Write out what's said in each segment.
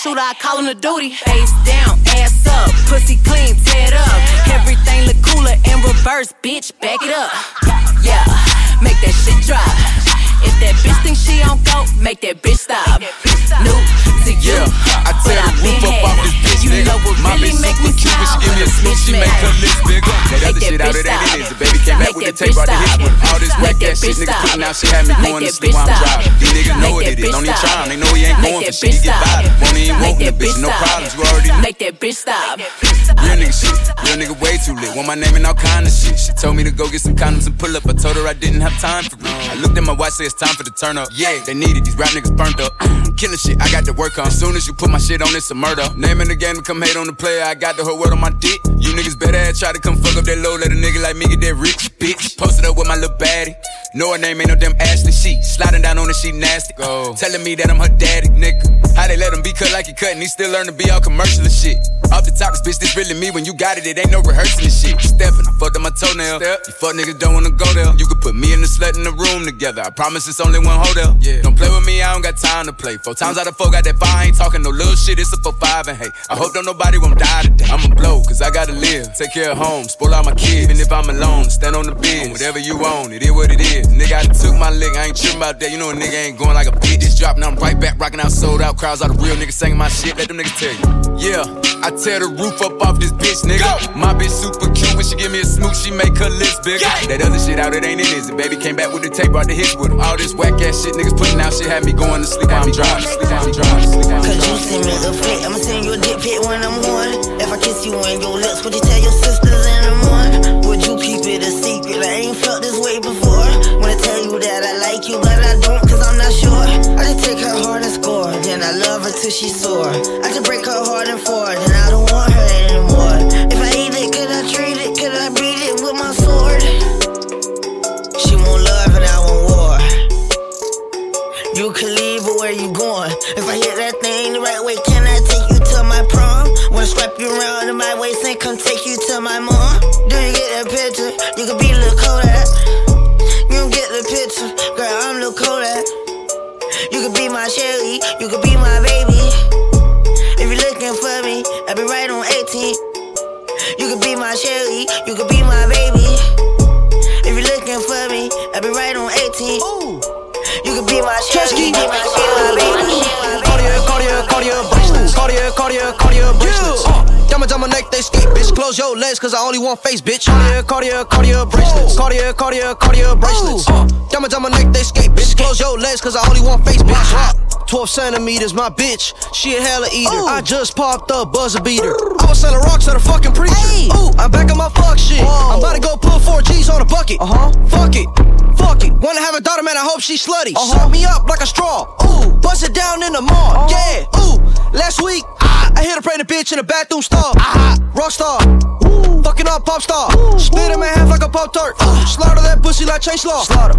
Shooter, I call him the duty. Face down, ass up, pussy clean, tear up. Everything look cooler in reverse, bitch, back it up. Yeah, make that shit drop. If that bitch think she on go, make that bitch stop. New to you, Yeah, I but tear the been roof up off this it. bitch, You nigga. know what My bitch make me super cute, she give me a when smooch, she make her lips bigger. That other that shit out of that it is. The baby came back with the tape, brought the stop. with all this whack that ass shit, bitch nigga putting out shit had me going to sleep while I'm driving. These niggas know what it is. Don't even try. They know he ain't going for shit. He get violent. Won't even Make want the that bitch. No stop. problems. You already know. Make that bitch stop. Real nigga shit. Real nigga way too lit. Want my name and all kind of shit. She told me to go get some condoms and pull up. I told her I didn't have time for it. I looked at my watch, say it's time for the turn up. Yeah, they needed these rap niggas burnt up. Killing shit, I got to work on. As soon as you put my shit on, it's a murder. Name in the game come hate on the player. I got the whole world on my dick. You niggas better ass try to come fuck up that low. Let a nigga like me get that rich bitch. Posted up with my little baddie. Know her name ain't no damn Ashley. She sliding down on the she nasty. Go. Telling me that I'm her daddy, nigga. How they let him be cut like he cut and he still learn to be all commercial and shit. Off the top, bitch, this really me. When you got it, it ain't no rehearsing and shit. Steppin', I fucked up my toenail. You fuck niggas don't wanna go there. You could put me and the slut in the room together. I promise it's only one hotel. Yeah. Don't play with me, I don't got time to play. Four times out of four, got that fire. I ain't talking no little shit. It's a four five and hey, I hope don't nobody won't die today. I'ma blow, cause I gotta live. Take care of home, spoil all my kids. Even if I'm alone, stand on the biz. Whatever you own, it is what it is. Nigga, I took my lick. I ain't tripping about that. You know a nigga ain't going like a bitch. This drop, now I'm right back, rocking out, sold out. Crowds, all the real niggas singing my shit. Let them niggas tell you. Yeah, I tear the roof up off this bitch, nigga. My bitch super cute when she give me a smooch, she make her lips bigger. That other shit out, it ain't it, is it? Baby came back with the tape, brought the hits with him. All this whack ass shit niggas putting out shit had me going to sleep while I'm driving. Sleep while I'm driving. Sleep while I'm Cause you driving. send me the flick, I'ma send you a dick pic when I'm one. If I kiss you in your lips, would you tell your sisters in the morning? Would you keep it a secret? I ain't felt this way before. Wanna tell you that I like you, but I don't, cause I'm not sure. I just take her heart and score, then I love her till she's sore. I just break her heart and four, You could be my Shelly, be my Shelly, baby. Cartier, Cartier, Cartier bracelets. Cartier, Cartier, Cartier bracelets. Uh, diamonds on my neck, they skate, bitch. Close your legs, cause I only want face, bitch. Cartier, Cartier, Cartier bracelets. Cartier, Cartier, Cartier bracelets. Uh, diamonds on my neck, they skate, bitch. Close your legs, cause I only want face, bitch. Uh, 12 centimeters, my bitch. She a hella eater. I just popped up buzzer beater. I was selling rocks at a fucking preacher. Ooh, I'm back on my fuck shit. I'm about to go put four G's on a bucket. Uh huh. Fuck it. Fuck it. Wanna have a daughter, man, I hope she's slutty. Uh-huh. Suck me up like a straw. Ooh, bust it down in the mall. Yeah. Ooh, last week, ah, I hit a pregnant bitch in the bathroom stall. Ah, rockstar. Ooh, fucking up pop star. Split him in half like a pop tart. Slaughter that pussy like Chase Law. Slaughter.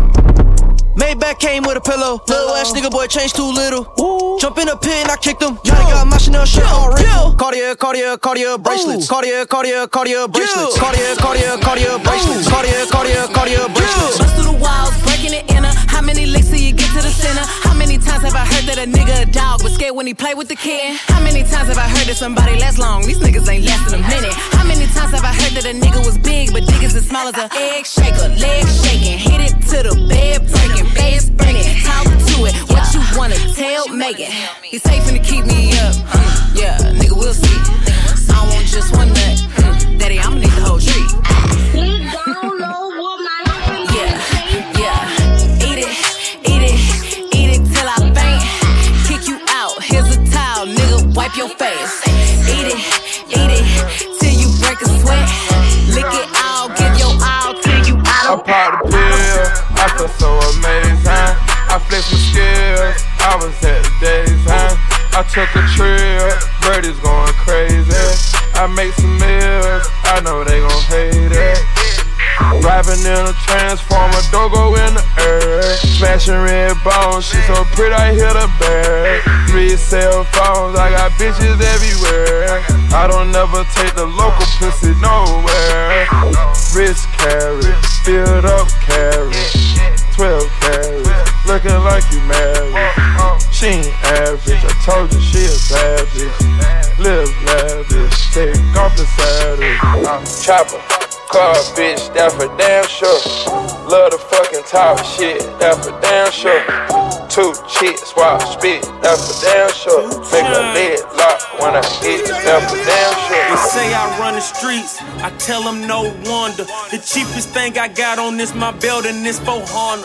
Maybach came with a pillow. Little ass nigga boy changed too little. Jump in the pit and I kicked him. Yeah, got my Chanel shit on wrinkled. Cartier, Cartier, Cartier bracelets. Cartier, Cartier, Cartier bracelets. Cartier, Cartier, Cartier bracelets. Cartier, Cartier, Cartier bracelets. Bust through the walls, it. How many licks till you get to the center? How many times have I heard that a nigga a dog was scared when he play with the kid? How many times have I heard that somebody lasts long? These niggas ain't lasting a minute. How many times have I heard that a nigga was big, but niggas as small as a egg shaker, leg shaking, hit it to the bed breaking, face spinning, talk to it. What you wanna tell Megan? He's safe to keep me up. Mm, yeah, nigga, we'll see. I want just one nut. Mm, Daddy, I'ma need the whole tree. pop the pill. I feel so amazing. I flex my skills. I was at the days huh? I took a trip. Birdies going crazy. I make some meals. I know they gon' hate it. Driving in a transformer, Dogo in the air. Smashing red bones, she so pretty, I hit a bear. Three cell phones, I got bitches everywhere. I don't never take the local pussy nowhere. Wrist carry, filled up carry. 12 carries, looking like you married. She ain't average, I told you she a savage. Live lavish, take off the saddle. I'm chopper. Car bitch, that for damn sure. Love the fucking top shit, that for damn sure. Two chicks, swap spit, that for damn sure. Make a lid lock when I hit, that for damn sure. They say I run the streets, I tell them no wonder. The cheapest thing I got on this my belt and this 400.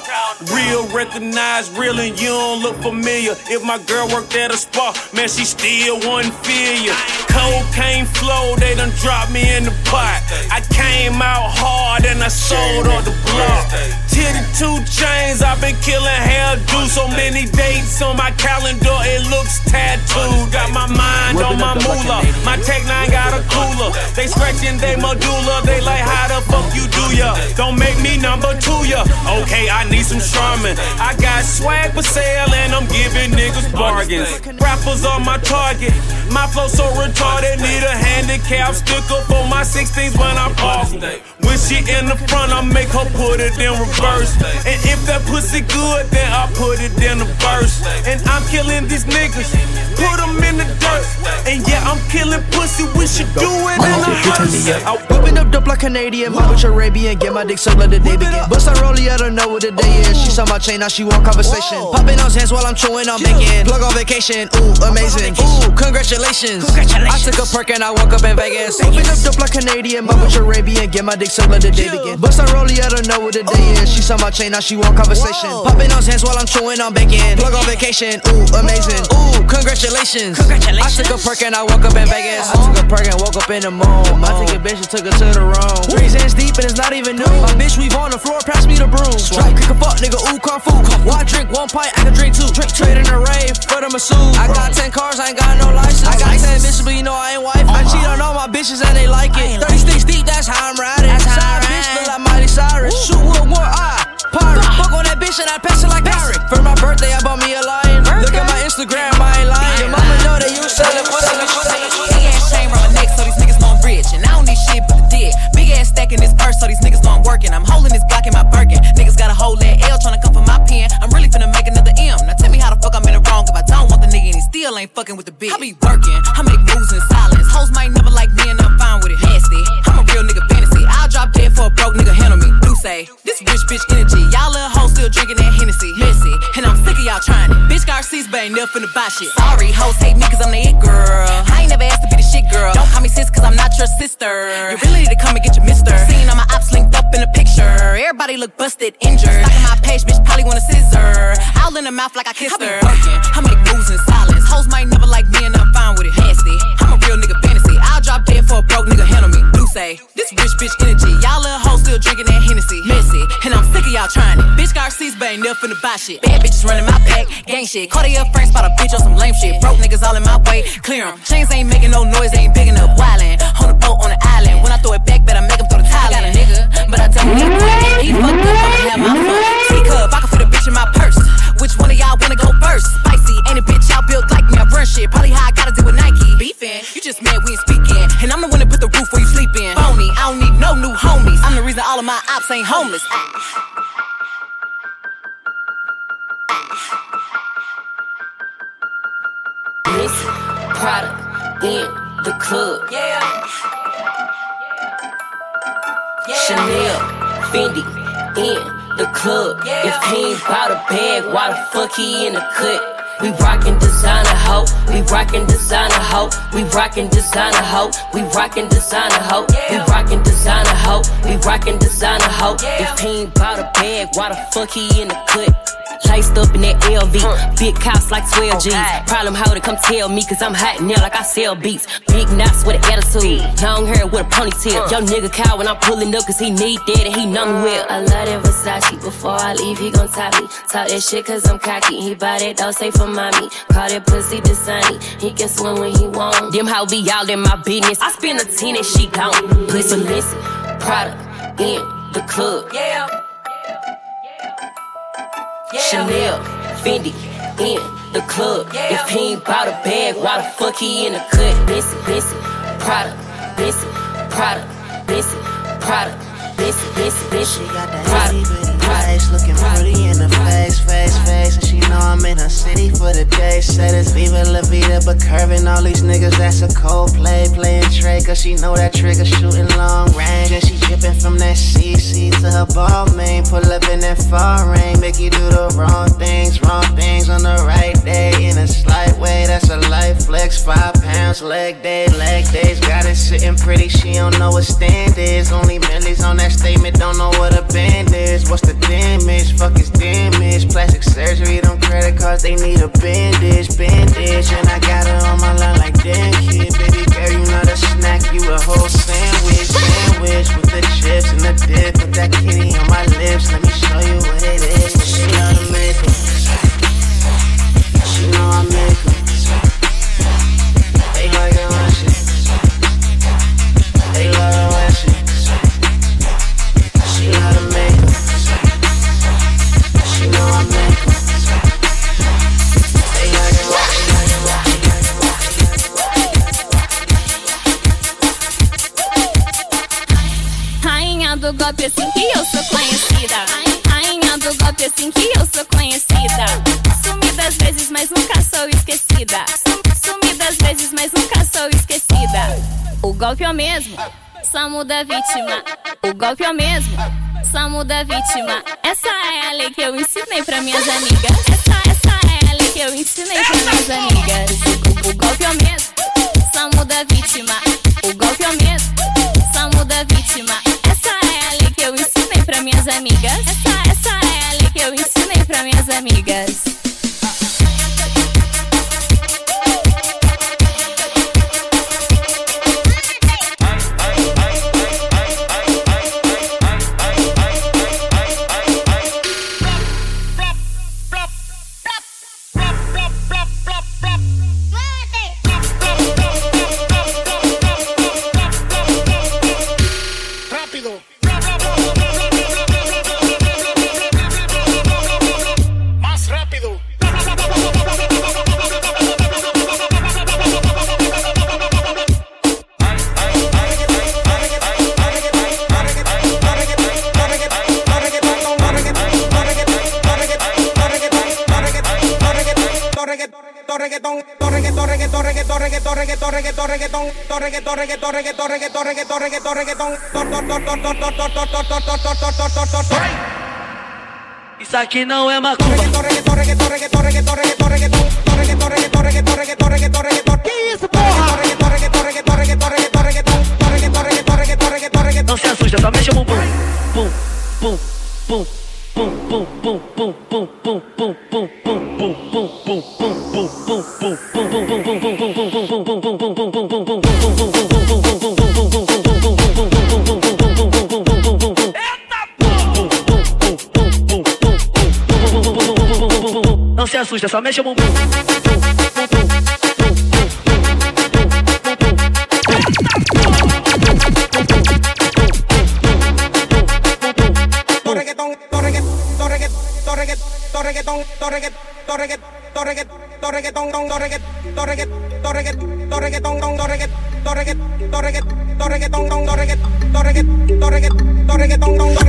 Real recognized, real and you don't look familiar. If my girl worked at a spa, man, she still wouldn't feel you. Cocaine flow, they done dropped me in the pot. I came came out hard and I sold on the block. Titty two chains, I've been killing hair, do so many dates on my calendar, it looks tattooed. Got my mind on my moolah. My Tech 9 got a cooler. They scratching they medulla, they like how the fuck you do ya? Don't make me number two ya. Okay, I need some Charmin. I got swag for sale and I'm giving niggas bargains. Rappers on my target. My flow so retarded, need a handicap sticker for my 16s when I park like when she in the front, I make her put it in reverse. And if that pussy good, then I put it in the verse. And I'm killing these niggas, put them in the dirt. And yeah, I'm killing pussy, we should do it in the hearse. I whipping up dope like Canadian, my bitch Arabian, get my dick sucked let the day begin. Bust a rollie, I don't know what the day is. She saw my chain, now she want conversation. Popping those hands while I'm chewing on bacon. Plug on vacation, ooh, amazing. Ooh, congratulations. I took a perk and I woke up in Vegas. Whipping up dope like Canadian, my bitch Arabian, Get my dick let the day begin. Bust a rollie, I don't know what the day is. She saw my chain, now she want conversation. Popping on hands while I'm chewing on bacon. Plug on vacation, ooh, amazing. Ooh, congratulations. I took a perk and I woke up in Vegas. I took a perk and woke up in the moon. I took a bitch and took her to the room. Three hands deep and it's not even new. My bitch weave on the floor, pass me the broom. Drop, kick a fuck, nigga, ooh, kung fu. Why drink one pint, I can drink two. Drink trade in a rave for the masseuse. I got 10 cars, I ain't got no license. I got 10 bitches, but you know I ain't wife. I uh-huh. cheat on all my bitches and they like it. 36 deep, that's how I'm riding. Side bitch look like Miley Cyrus. Shoot with one eye. Pirate. Fuck on that bitch and I pass it like pirate. For my birthday, I bought me a lion. Look at my Instagram, I ain't lying. Your mama know that you sellin' pussy. Big ass chain around my neck, so these niggas know I'm rich. And I don't need shit but the dick. Big ass stack in this purse, so these niggas know I'm working. I'm holding this Glock in my Birkin. Niggas got a whole that L tryna come for my pen. I'm really finna make another M. Now tell me how the fuck I'm in the wrong if I don't want the nigga and he still ain't fucking with the bitch. I be working, I make moves in silence. Hoes might never like me and I'm fine with it. Nasty, drop dead for a broke nigga handle me. Do say, this rich bitch energy. Y'all little hoes still drinking that Hennessy. Messy, and I'm sick of y'all trying it. Bitch got receipts, but ain't never finna buy shit. Sorry, hoes hate me cause I'm the it girl. I ain't never asked to be the shit girl. Don't call me sis cause I'm not your sister. You really need to come and get your mister. Seen all my ops linked up in a picture. Everybody look busted, injured. Stuck in my page, bitch probably want a scissor. All in the mouth like I kissed her. Working, I make moves in silence. Hoes might never like me and I'm fine with it. Nasty, I'm a real nigga fantasy. I'll drop dead for a broke nigga handle me. Say, this rich bitch energy. Y'all little hoes still drinking that Hennessy. Messy, and I'm sick of y'all trying it. Bitch got receipts, but ain't never finna buy shit. Bad bitches running my pack, gang shit. Cartier friends spot a bitch on some lame shit. Broke niggas all in my way, clear 'em. Chains ain't making no noise, they ain't big enough. Wildin' on the boat on the island. When I throw it back, better make 'em throw the tile. I got a nigga, but I don't need one. He fucked up, I'ma have my fun. T-Cub, I can fit a bitch in my purse. Which one of y'all wanna go first? Spicy, ain't a bitch y'all built like me. I run shit, probably how I gotta do with Nike. Beefin', you just mad we ain't speaking. And I'm the one that reason all of my ops ain't homeless. Ah. Missy, product in the club. Yeah. Chanel, Fendi in the club. Yeah. If he ain't bout a bag, why the fuck he in the cut? We rockin' designer hoe, we rockin' designer hoe, we rockin' designer hoe, we rockin' designer hoe, we rockin' designer hoe, we rockin' designer hoe. If he ain't bout a bag, why the fuck he in the cut? Laced up in that LV. Big cops like 12 G's. Problem holder, come tell me, cause I'm hot now like I sell beats. Big knots with an attitude. Long hair with a ponytail. Yo nigga cow when I'm pulling up, cause he need that and he know me well. I love that Versace. Before I leave, he gon' top me. Talk that shit cause I'm cocky. He buy that dog, say for mommy. Call that pussy the sunny. He can swim when he want. Them how be all in my business. I spend a 10 and she gone. Pussy listen. Product in the club. Yeah. Chanel, Fendi, in the club. If he ain't bought a bag, why the fuck he in the cut? Missy, missy, product, missy, product, missy, product, missy, missy, missy, product. Face looking pretty in the face, face, face. And she know I'm in her city for the day. Said it's Viva La Vida, but curving all these niggas, that's a cold play. Playing Trey, cause she know that trigger shooting long range. And she dripping from that CC to her Balmain. Pull up in that rain, make you do the wrong things, wrong things on the right day. In a slight way, that's a life flex. Five pounds, leg day, leg days. Got it sitting pretty, she don't know what stand is. Only millies on that statement, don't know what a band is. What's the damage? Fuck is damage. Plastic surgery, them credit cards, they need a bandage, bandage. And I got her on my line like damn kid, baby girl, you not a snack, you a whole sandwich, sandwich with the chips and the dip. Put that kitty on my lips, let me show you what it is. She know the makeup, she know I make 'em. Golpe é o mesmo, só muda a vítima. O golpe é o mesmo, só muda a vítima. Essa é a lei que eu ensinei pra minhas amigas. Essa, essa é a lei que eu ensinei pra minhas amigas. O, golpe é o mesmo, só muda a vítima. O golpe é o mesmo, só muda a vítima. Essa é a lei que eu ensinei pra minhas amigas. Essa, essa é a lei que eu ensinei pra minhas amigas. Isso aqui não é macumba. Que isso, porra? Não se assusta, só mexe o bumbum. Pum, pum, pum, não se assusta, só mexe o bumbum. reggaetón, to reggaetón, to reggaetón, to reggaetón, to reggaetón, to reggaetón, to reggaetón, to reggaetón, to reggaetón, to reggaetón, to reggaetón, to reggaetón, to reggaetón, to reggaetón, to reggaetón, to reggaetón, to reggaetón, to reggaetón, to reggaetón,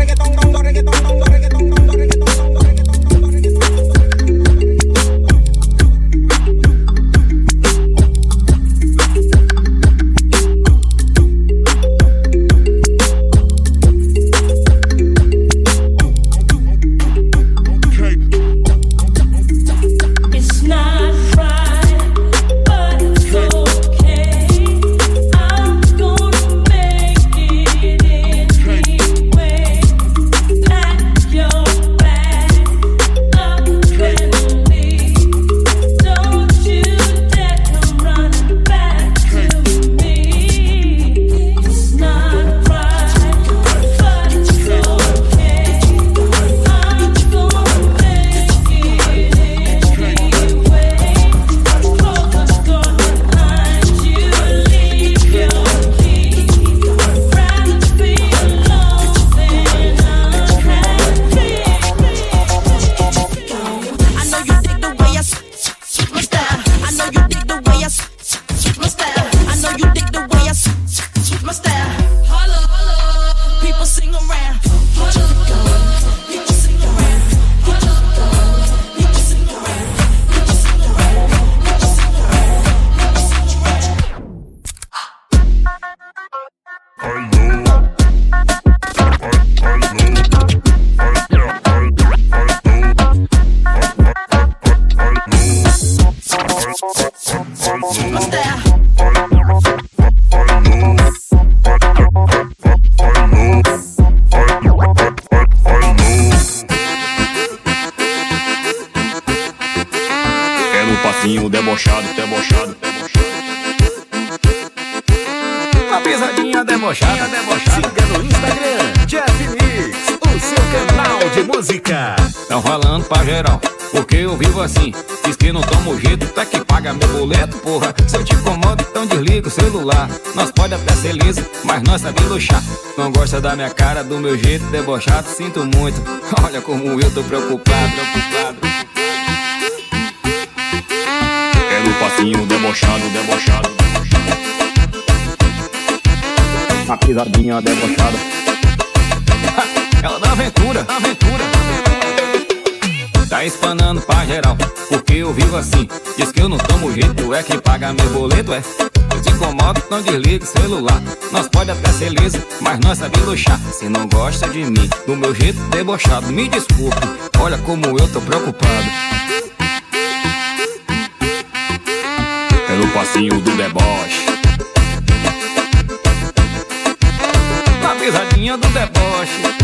people sing around. Assim. Diz que não tomo jeito, tá que paga meu boleto, porra. Se eu te incomodo, então desliga o celular. Nós pode até ser liso, mas nós sabemos luxar. Não gosta da minha cara, do meu jeito debochado, sinto muito. Olha como eu tô preocupado, preocupado. É no passinho debochado, debochado. A pisadinha debochada. Ela dá aventura, aventura. Tá espanando pra geral, porque eu vivo assim. Diz que eu não tomo jeito, é que paga meu boleto, é. Eu te incomodo, não desliga o celular. Nós pode até ser liso, mas nós sabemos luxar. Se não gosta de mim, do meu jeito debochado, me desculpe. Olha como eu tô preocupado. Pelo passinho do deboche. A pisadinha do deboche.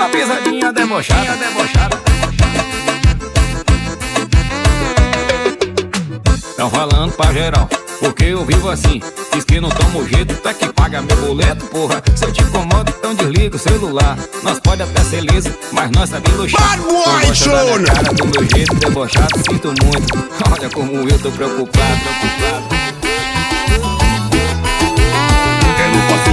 A pisadinha debochada, debochada. Tão falando pra geral, porque eu vivo assim. Diz que não tomo jeito, tá que paga meu boleto, porra. Se eu te incomodo, então desliga o celular. Nós pode até ser liso, mas nós sabemos luxar. Bad Não cara, do meu jeito debochado, sinto muito. Olha como eu tô preocupado, preocupado. É no passinho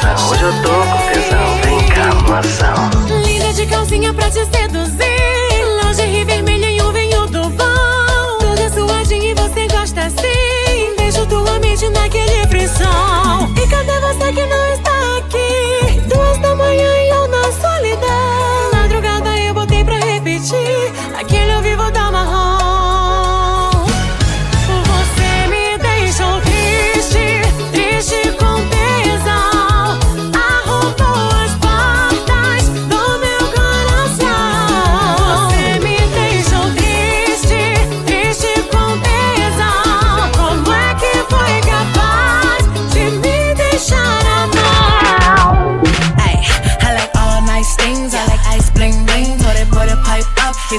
com tesão, hoje eu tô com tesão, vem cá, moção. Linda de calcinha pra te seduzir. Vermelha e um vinho do bom. Toda suadinha e você gosta assim. Deixo tua mente naquele frisson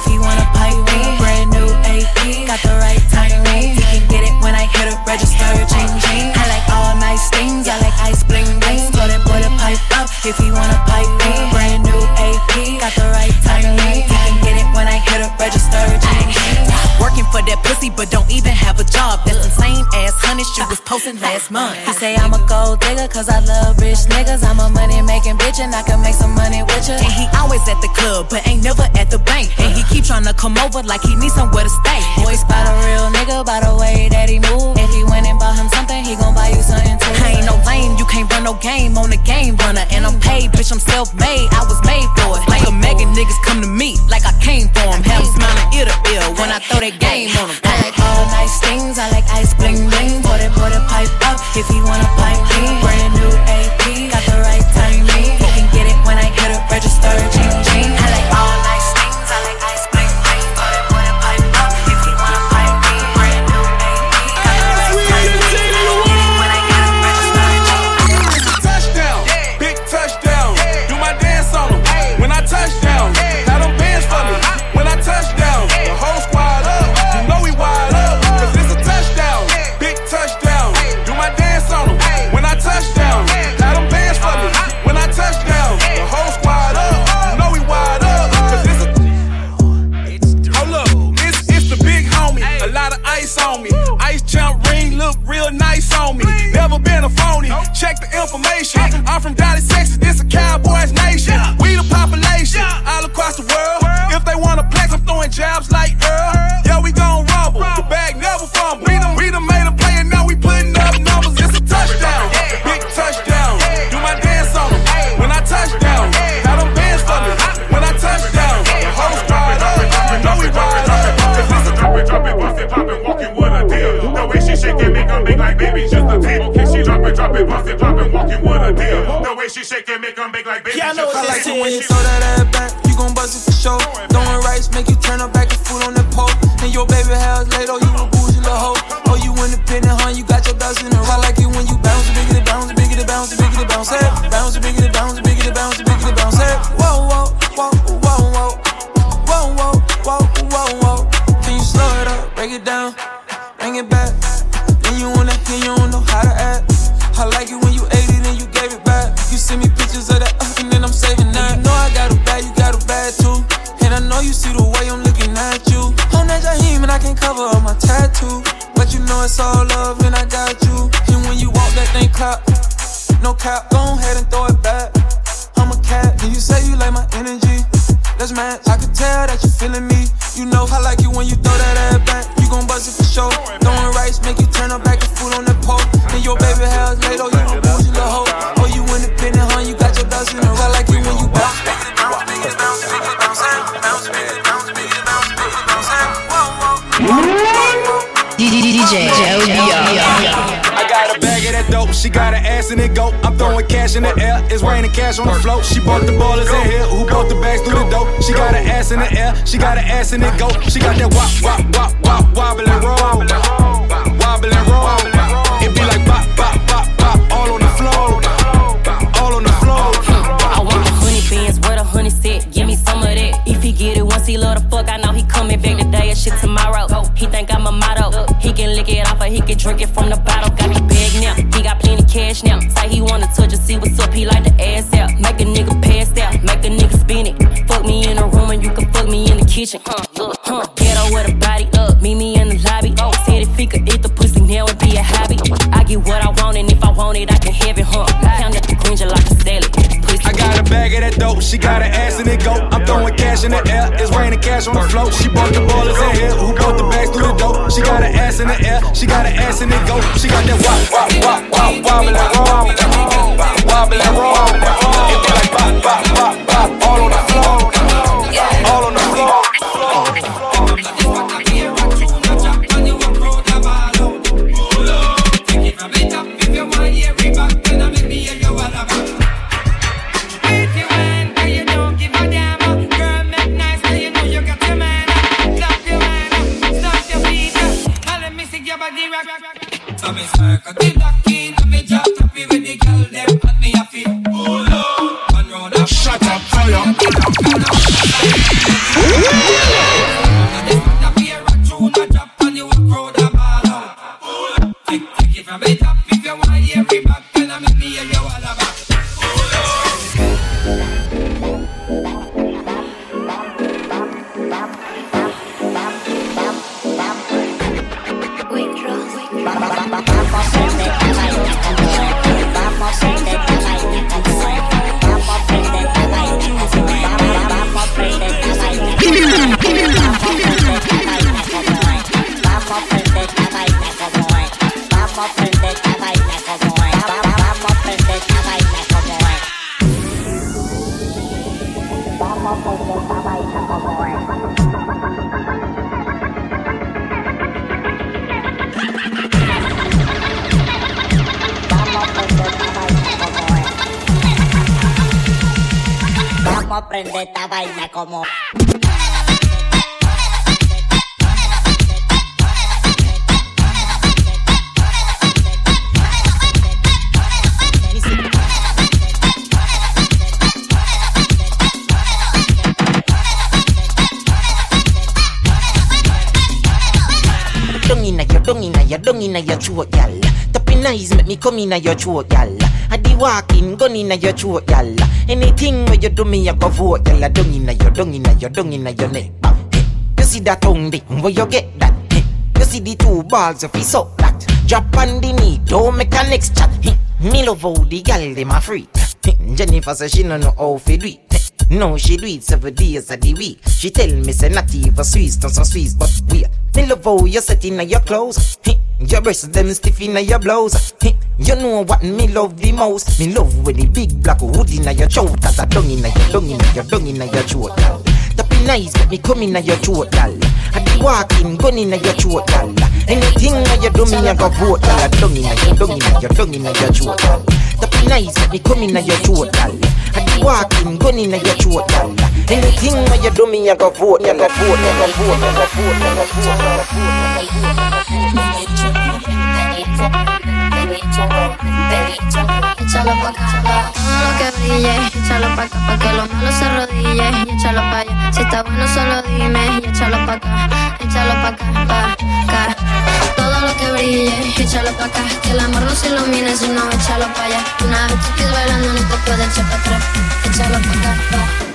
if you wanna pipe me. Brand new AP, got the right timing. You can get it when I hit it, register, ching. I like all nice things. I like ice bling bling. Told it, put it pipe up if you wanna pipe me. Brand new AP, got the right timing. You can get it when I hit it, register, ching. Working for that pussy, but don't even have a job. That's the same ass honey she was posting last month. He say I'm a gold digger, cause I love rich niggas. I'm a money making bitch, and I can make some money with you. And he always at the club, but ain't never at the bank. And he keep trying to come over like he needs somewhere to stay. Boy, spot a real nigga by the way that he move. If he went and bought him something, he gon' buy you something too. I ain't no lame, you can't run no game on the game runner. And I'm paid, bitch, I'm self made, I was made for it. Like a mega niggas come to me, like I came for him. Have him smiling ear to ear when I throw that game on him. I like all nice things, I like ice bling bling. Put it, put it pipe up if you wanna pipe me. Brand new AP, it, drop it, bust it, pop it, walking with a deal. The way she shake it, make her big like baby, Yeah, I know just a what tip. When you throw that ass back, you gon' bust it for sure. Throwing rice, make you turn up back and food on the pole. And your baby house later, oh, you a bougie little hoe. Oh, you independent, huh? You my tattoo. But you know it's all love and I got you. And when you walk that thing clap, no cap, go ahead and throw it back. I'm a cat, and you say you like my energy. Let's match. I can tell that you feeling me. You know I like it when you throw that ass back. You gon' buzz it for sure. Throwing rice, make you turn up back and food on the pole. And your baby house later, you a bougie little hoe. Oh, you independent, huh? You got your ducks in a row. I like it when you bounce. Biggity bounce, biggity bounce, biggity bounce, hey. bounce, biggity bounce, biggity bounce, biggity bounce, hey. Whoa, whoa. DJ oh, oh, I got a bag of that dope, she got an ass in it go. I'm throwing cash in the air, it's raining cash on the float. She bought the ballers in here, who bought the bags through the dope. She got an ass in the air, she got an ass in it go. She got that wop, wop, wop, wop, wobble and roll. Wobble and roll. It be like bop, bop, bop, bop, all on the floor. All on the floor. I want the honey beans, where the honey sit. Give me some of that. If he get it once, he love the fuck. I know he coming back today and shit tomorrow. He think I'm a motto. Can lick it off or he can drink it from the bottle. Got the bag now. He got plenty cash now. Say he wanna touch it, see what's up. He like the ass out. Make a nigga pass out. Make a nigga spin it. Fuck me in the room and you can fuck me in the kitchen. Huh, look, huh. Ghetto with a body up. Meet me in the lobby. Said if he could eat the pussy, now it be a hobby. I get what I want and if I want it, I can have it, huh. Count the bag of that dope, she got an ass in it go. I'm throwing cash in the air, it's raining cash on the float. She bought the ballers in here, who bought the bags through the dope. She got an ass in the air, she got an ass in it go. She got that wop, wop, wop, wop, roll. Wobble and roll. It be like bop, bop, bop, work the black key. Me just happy with the girl them and me a fit. Hold up, and round up. Shut up, fire. Give me top if you want to hear me back, then I'm in me and you all prender esta vaina como. Dung inna your, dung inna your, dung inna your throat, y'all. Tapping eyes make me come inna your throat, y'all. I di walking, gun inna your throat, y'all. Anything where you do me, I go vote, y'all. Dung inna your, dung inna your, dung inna your neck. Hey, you see that tongue where you get that? Hey, you see the two balls of his up that. Drop on the knee, don't make a next chat. Hey, Me love how the gal dem a free. Jennifer say she no know how fi do it. No, she do it seven days of the week. She tell me say not even Swiss, not so Swiss, but we. Me love how you set in your clothes. Your breasts them stiff in your blouse. You know what me love the most? Me love with the big black hood in your throat. That a dung in your dung in your dung in your throat. gal. That be nice, make me come in your throat, gal. I be walking, gun in your throat, gal. Anything that you do me, I go vote, gal. Dung in your dung in your dung in your throat, gal. That be nice, make me come in your throat, gal. I be walking, gun in your throat, gal. Anything that you do me, I go vote, go vote, go vote, go vote, go vote, go vote. Échalo pa' acá, todo lo que brille, échalo pa' acá, pa' que lo malo se arrodille, y échalo pa' allá, si está bueno solo dime, y échalo pa' acá, échalo pa' acá, pa' acá, todo lo que brille, échalo pa' acá, que el amor no se ilumine, si no, échalo pa' allá, una vez chiquis bailando, no te puedes echar pa' atrás, échalo pa' acá, pa'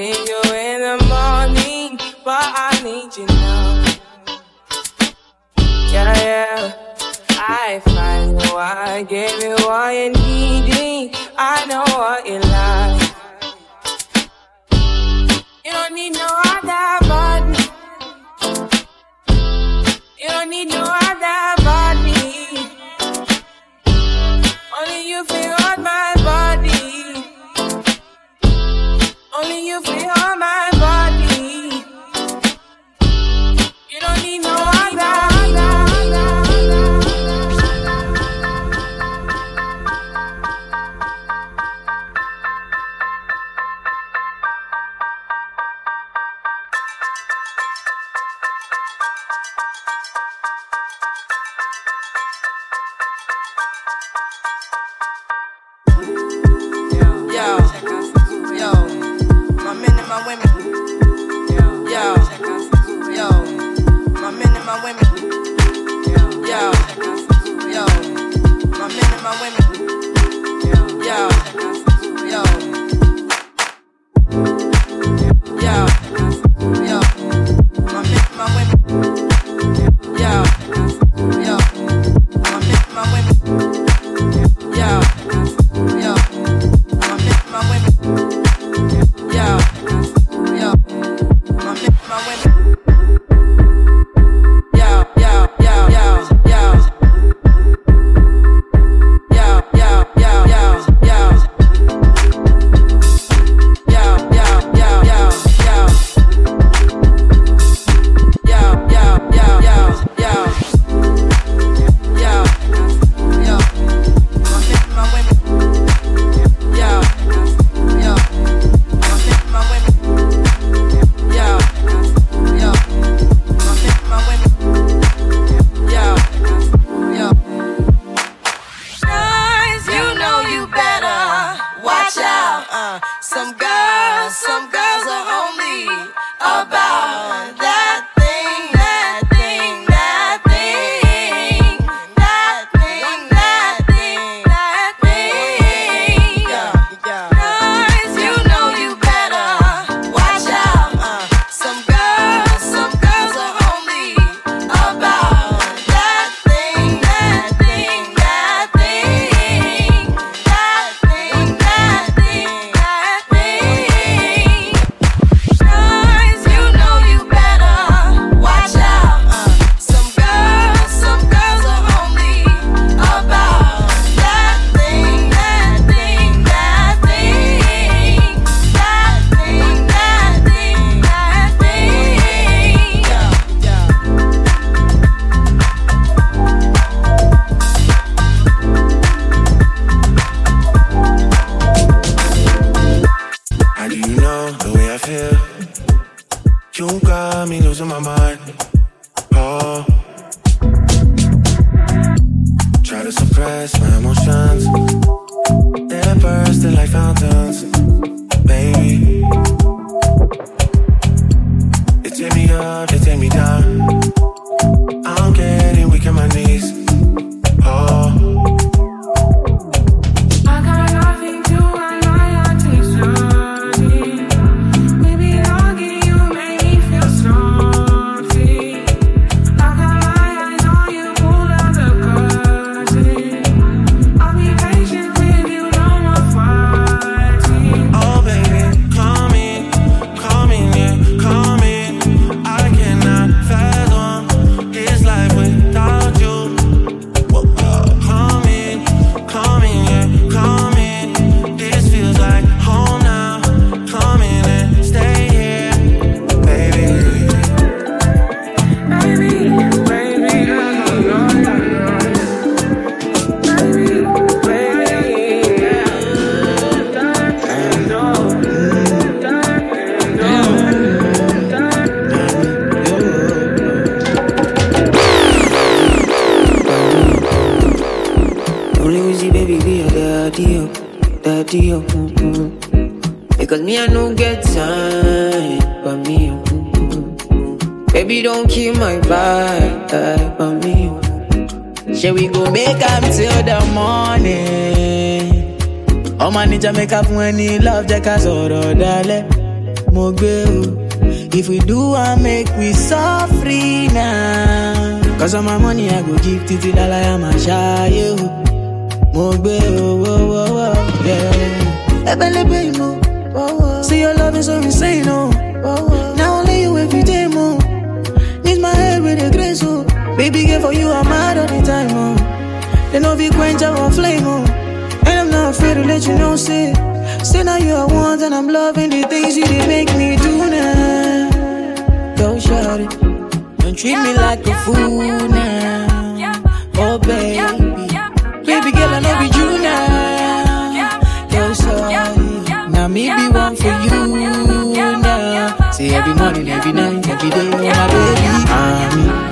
need you in the morning, but I need you now. Yeah, yeah. I find you, I give you what you're needing. I know what you like. You don't need no other button. You don't need no other. to you. Mm-hmm. Because me, I no get time for me. Mm-hmm. Baby, don't keep my vibe for me. Shall we go make up till the morning? ọmọ ní jamaica fún money? love jẹ́ ká sọ̀rọ̀ dalẹ̀ mo. If we do, I make we so free now. Cause all my money I go give to the ya I'm a Mo gbe o wo yeah. Ebelebe imo. See your love is so insane, now. Now only you every day, mo. Need my head with a grace. Oh. Baby, girl, for you I'm mad all the time, oh. They know we quench our flame, oh. And I'm not afraid to let you know, say. Say now you are one, and I'm loving the things you did make me do now. Don't shut it. Don't treat me like a fool now. Oh, baby. Every morning, every night, every day, my baby. Ah, me.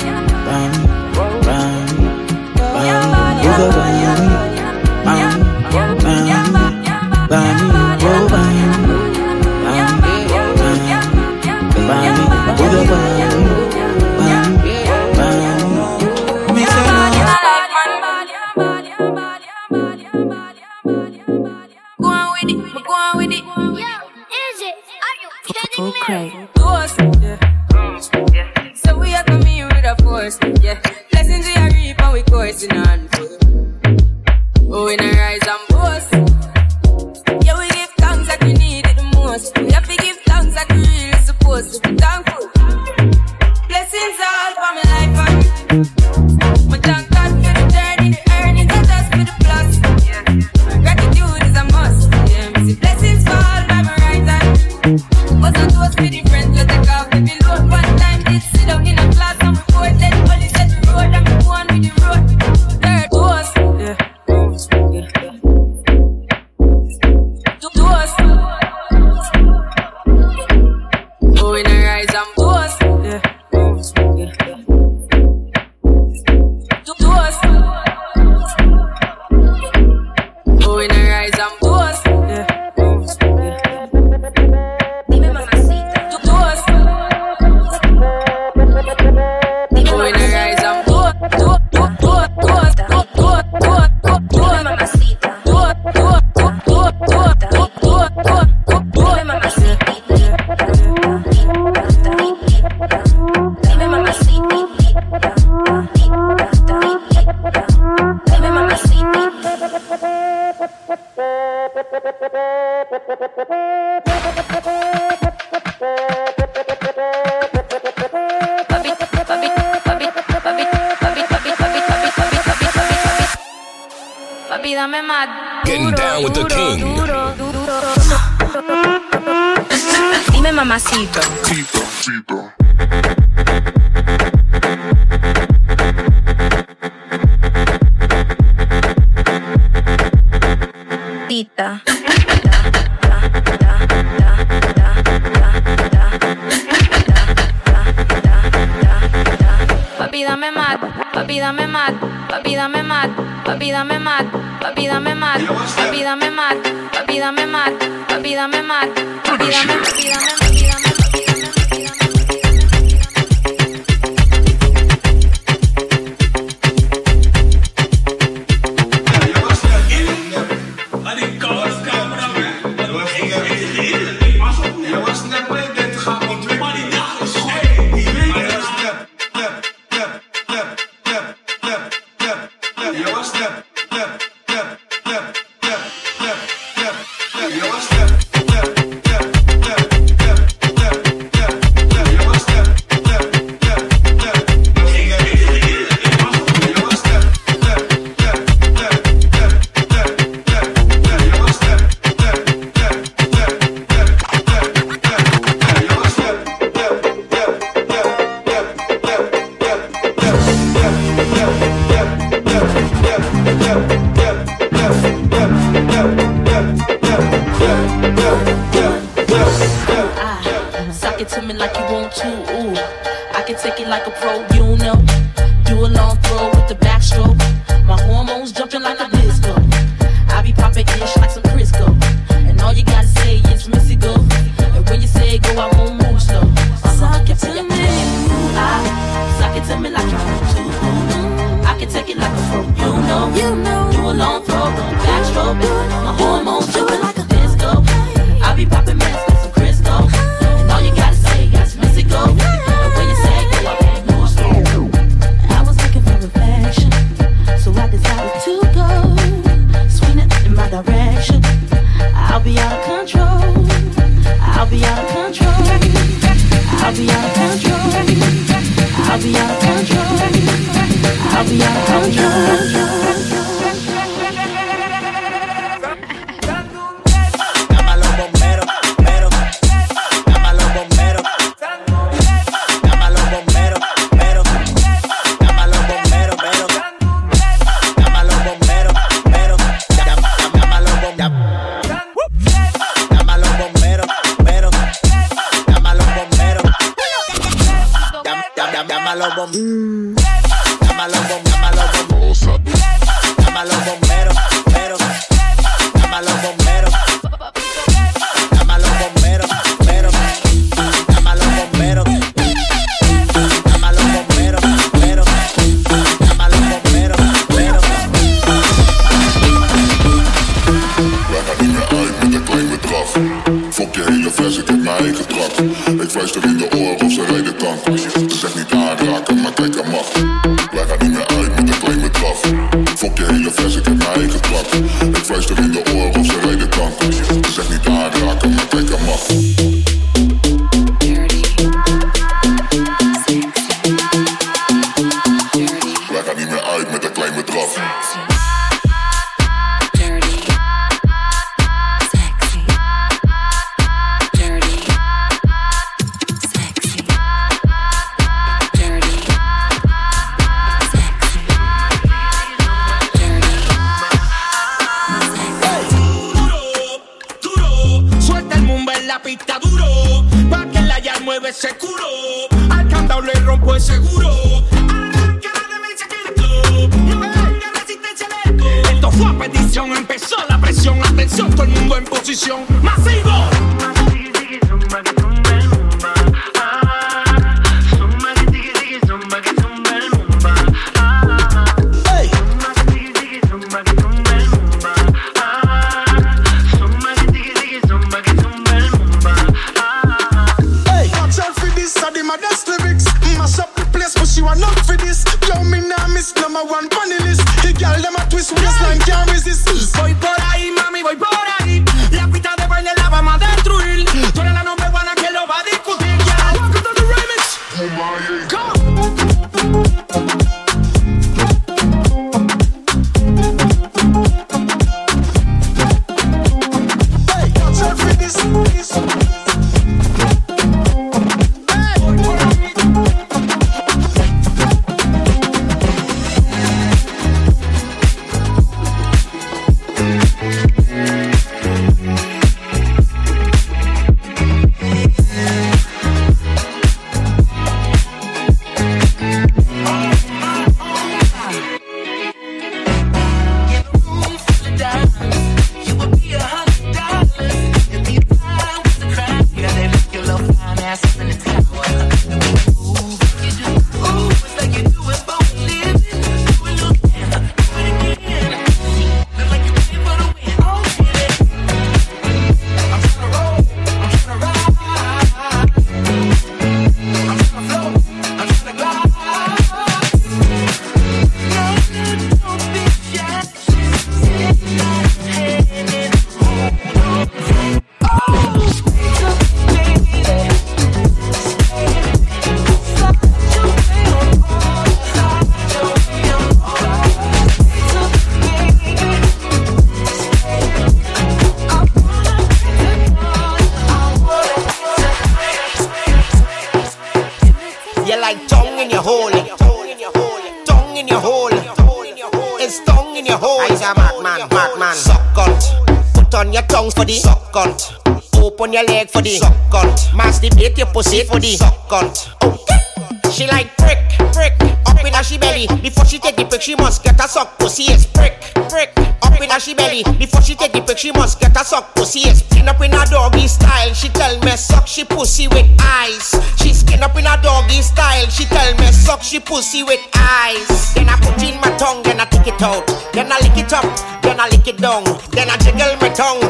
on your leg for the suck cunt. Masturbate your pussy for the suck cunt. Okay. She like prick, prick, up in her she belly. Before she take the prick, she must get a suck pussy. It's prick, prick, up in her she belly. Before she take the prick, she must get a suck pussy. It's skin up in her doggy style. She tell me suck she pussy with eyes. She skin up in her doggy style. She tell me suck she pussy with eyes. Then I put in my tongue, then I take it out, then I lick it up, then I lick it down, then I jiggle my tongue.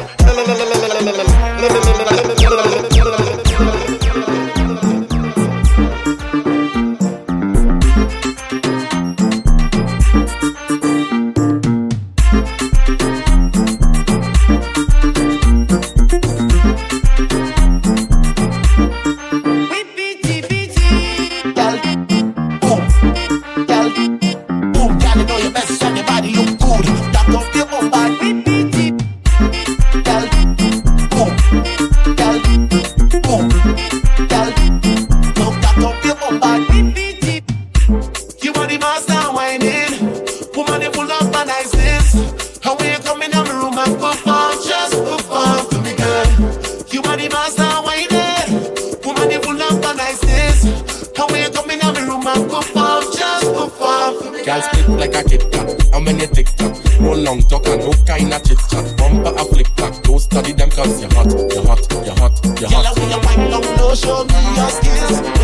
show me your skills.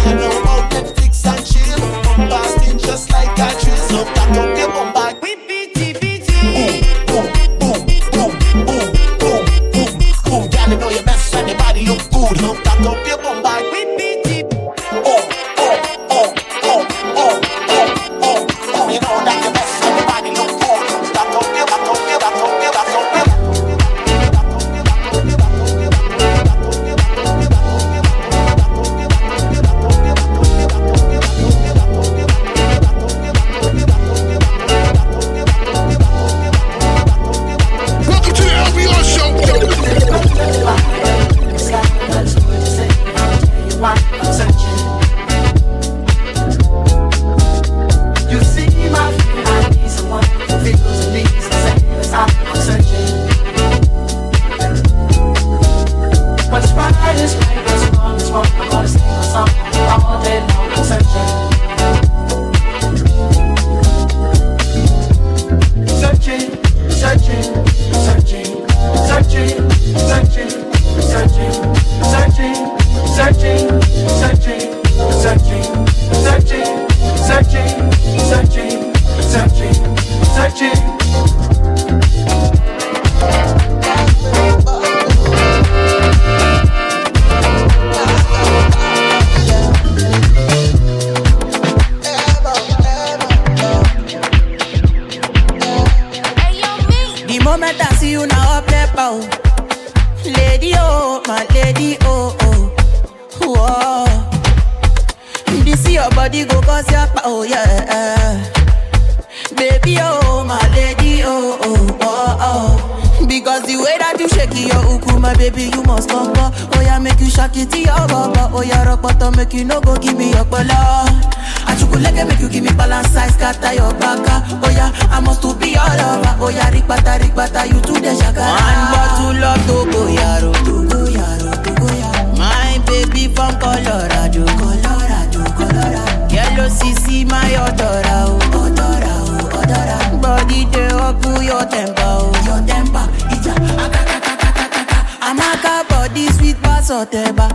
ọ̀tọ̀rà jò kọlọ́rà jò kọlọ́rà. yẹ́lò sisi máa yọ ọ̀tọ̀rà o ọ̀tọ̀rà o ọ̀tọ̀rà. body dey up your temper o your temper ìjà akakakakakaka. amaka body sweet pass ọ̀tẹ̀bà.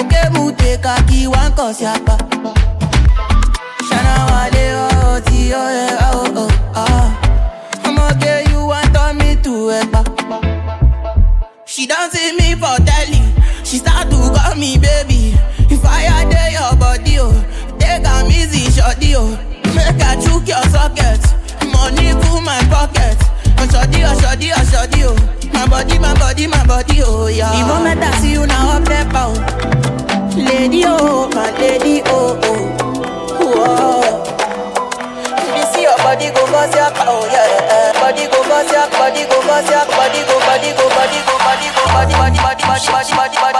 okemute kaki wan kọ sí apá. sanawale ọ̀ ti ọ̀ ẹ̀ ọ̀ ọ̀ ọ̀. ọmọge you wan turn me to ẹ̀pà. she don see me for telling. She start to call me baby. If I had your body oh, take a easy shorty oh. Make I choke your socket. Money full my pocket. Oh shorty oh oh oh. My body my body my body oh yeah. Moment I see you now up there bow. Lady oh my lady oh oh. Whoa. See your body go your oh yeah. Body go cause your body go cause your body go body go body go body go body body body body body body body.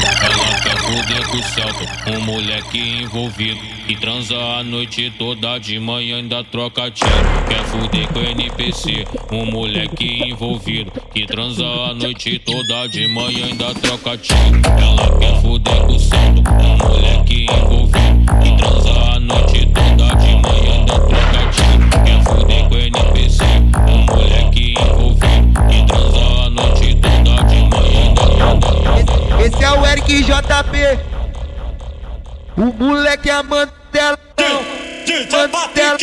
Quer fuder com o Celta, um moleque envolvido Que transa a noite toda, de manhã ainda troca tiro. Quer fuder com o NPC, um moleque envolvido Que transa a noite toda, de manhã ainda troca tiro. Ela quer fuder com o Celta, um moleque envolvido Que transa a noite toda, de manhã ainda troca tiro. Quer fuder com o NPC, um moleque envolvido Que transa a noite toda, de manhã ainda troca tiro Esse é o Eric JP. O moleque é Mantelão. Mantelão.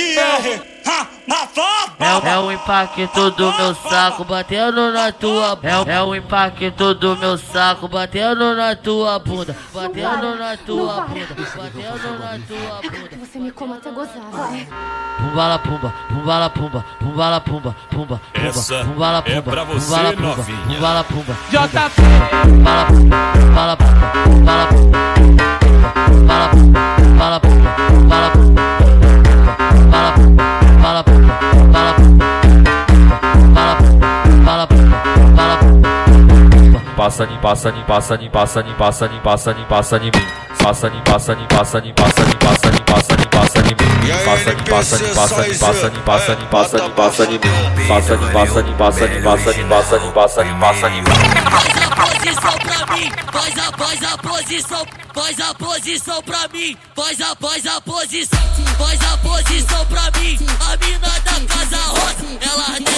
É, é o impacto do meu saco batendo na tua é, é o impacto do meu saco batendo na tua bunda batendo na tua bunda batendo na tua bunda Você me coma até gozar, vai. Pumbala pumba, pumbala pumba, pumbala pumba, pumba, pumba, pumbala é pumba, pra você, pumbala pumba, pumbala pumba, JP. pumbala pumba, pumbala pumba, pumbala pumba, pumbala pumba, pumbala pumba, pumbala pumba, Passa ni passa ni passa ni passa ni passa ni passa ni passa mim. Passa ni passa ni passa ni passa ni passa ni passa ni passa mim. Passa ni passa ni passa ni passa ni passa ni passa ni passa mim. Passa ni passa ni passa ni passa ni passa ni passa ni passa mim. posição pra mim, faz a, faz a posição, faz a posição pra mim, faz a, faz a posição, faz a posição pra mim, a mina da casa rosa, ela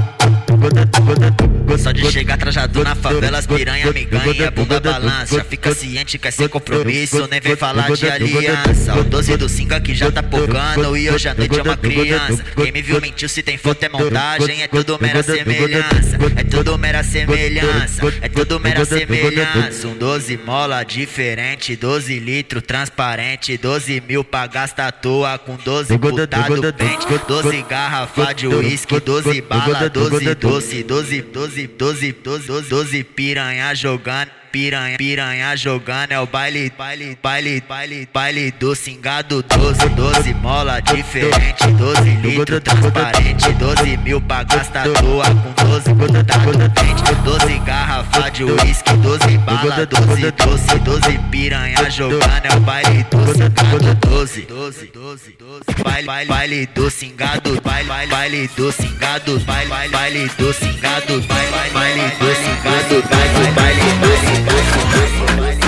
Só de chegar trajado na favela, as piranha me ganha, bunda balança. Fica ciente que é sem compromisso, nem vem falar de aliança. O 12 do 5 aqui já tá pocando e hoje à noite é uma criança. Quem me viu mentiu, se tem foto é montagem, é tudo mera semelhança. É tudo mera semelhança, é tudo mera semelhança. Um 12 mola diferente, 12 litro transparente, 12 mil pra gastar toa com 12 putado pente, 12 garrafa de uísque, 12 bala, 12 doce, doze, doze, doze, doze, doze, doze piranha jogando. Piranha, piranha jogando é o baile, baile, baile, baile, baile do cingado 12, 12 mola diferente, 12 litro transparente, 12 mil pra gastar à toa com 12 putado pente, 12 garrafa de uísque, 12 bala, 12 doce, 12 piranha jogando é o baile do cingado 12, 12, 12, 12, baile, baile, baile do cingado, baile, baile, baile do cingado, baile, baile, baile do cingado, baile, baile, baile do cingado, baile, baile do cingado. life, life, life.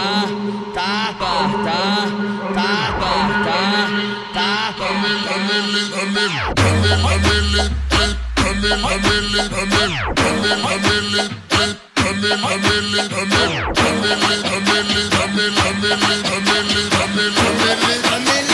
Tá, tá, tá, tá, tá, tá. I'm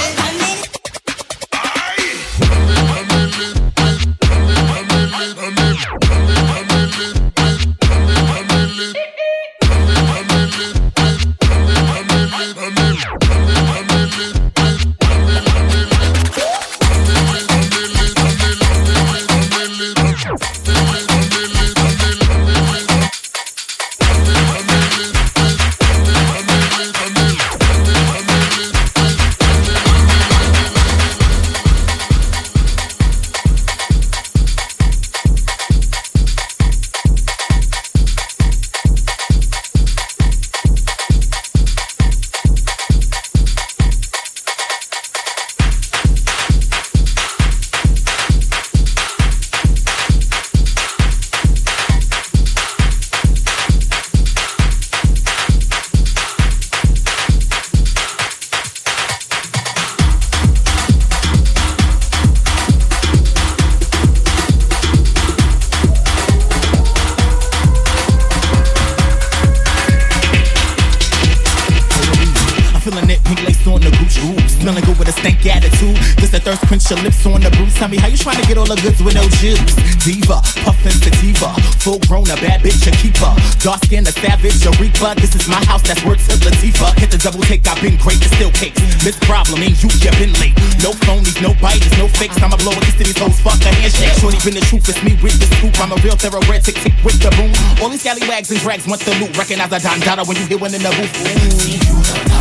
full grown, a bad bitch, a keeper. Dark skin, a savage, a reaper. This is my house, that's worth to Latifah. Hit the double take, I've been great, it's still cakes. This problem ain't you, you been late. No phonies, no biters, no fakes. I'ma blow a kiss to these hoes, fuck a handshake. Shorty been the truth, it's me with the scoop. I'm a real thoroughbred, tick tick with the boom. All these scallywags and drags want the loot. Recognize a Don Dada when you hear one in the booth. Ooh.